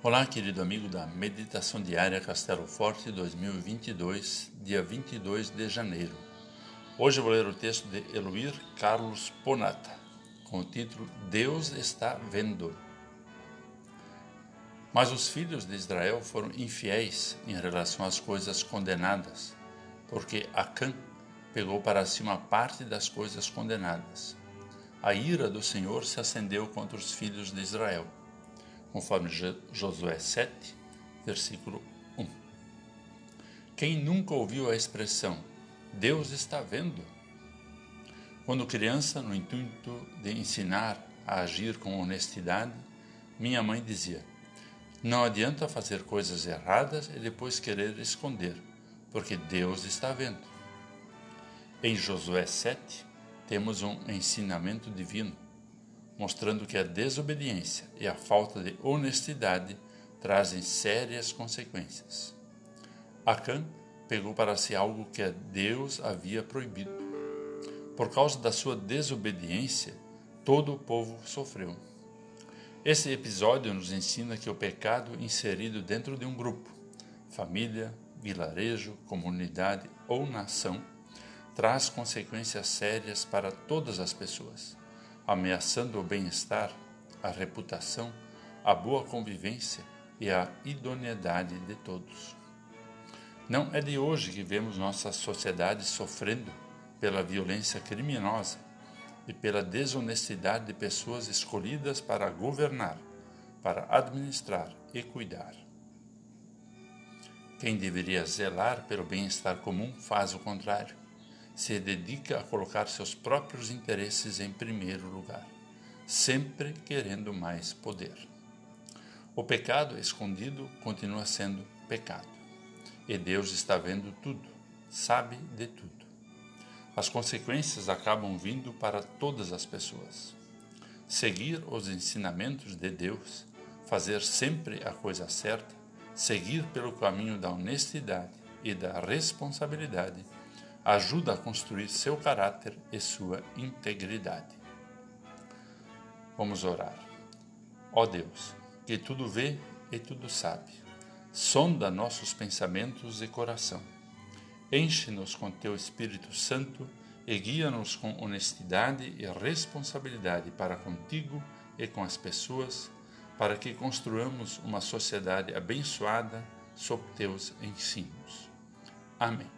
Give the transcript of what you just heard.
Olá, querido amigo da Meditação Diária Castelo Forte 2022, dia 22 de janeiro. Hoje vou ler o texto de Eloir Carlos Ponata, com o título Deus está vendo. Mas os filhos de Israel foram infiéis em relação às coisas condenadas, porque Acã pegou para si uma parte das coisas condenadas. A ira do Senhor se acendeu contra os filhos de Israel conforme Josué 7, versículo 1. Quem nunca ouviu a expressão Deus está vendo? Quando criança, no intuito de ensinar a agir com honestidade, minha mãe dizia: Não adianta fazer coisas erradas e depois querer esconder, porque Deus está vendo. Em Josué 7, temos um ensinamento divino mostrando que a desobediência e a falta de honestidade trazem sérias consequências. Acã pegou para si algo que Deus havia proibido. Por causa da sua desobediência, todo o povo sofreu. Esse episódio nos ensina que o pecado inserido dentro de um grupo, família, vilarejo, comunidade ou nação, traz consequências sérias para todas as pessoas ameaçando o bem-estar, a reputação, a boa convivência e a idoneidade de todos. Não é de hoje que vemos nossa sociedade sofrendo pela violência criminosa e pela desonestidade de pessoas escolhidas para governar, para administrar e cuidar. Quem deveria zelar pelo bem-estar comum faz o contrário se dedica a colocar seus próprios interesses em primeiro lugar, sempre querendo mais poder. O pecado escondido continua sendo pecado, e Deus está vendo tudo, sabe de tudo. As consequências acabam vindo para todas as pessoas. Seguir os ensinamentos de Deus, fazer sempre a coisa certa, seguir pelo caminho da honestidade e da responsabilidade ajuda a construir seu caráter e sua integridade. Vamos orar. Ó Deus, que tudo vê e tudo sabe, sonda nossos pensamentos e coração. Enche-nos com teu Espírito Santo e guia-nos com honestidade e responsabilidade para contigo e com as pessoas, para que construamos uma sociedade abençoada sob teus ensinos. Amém.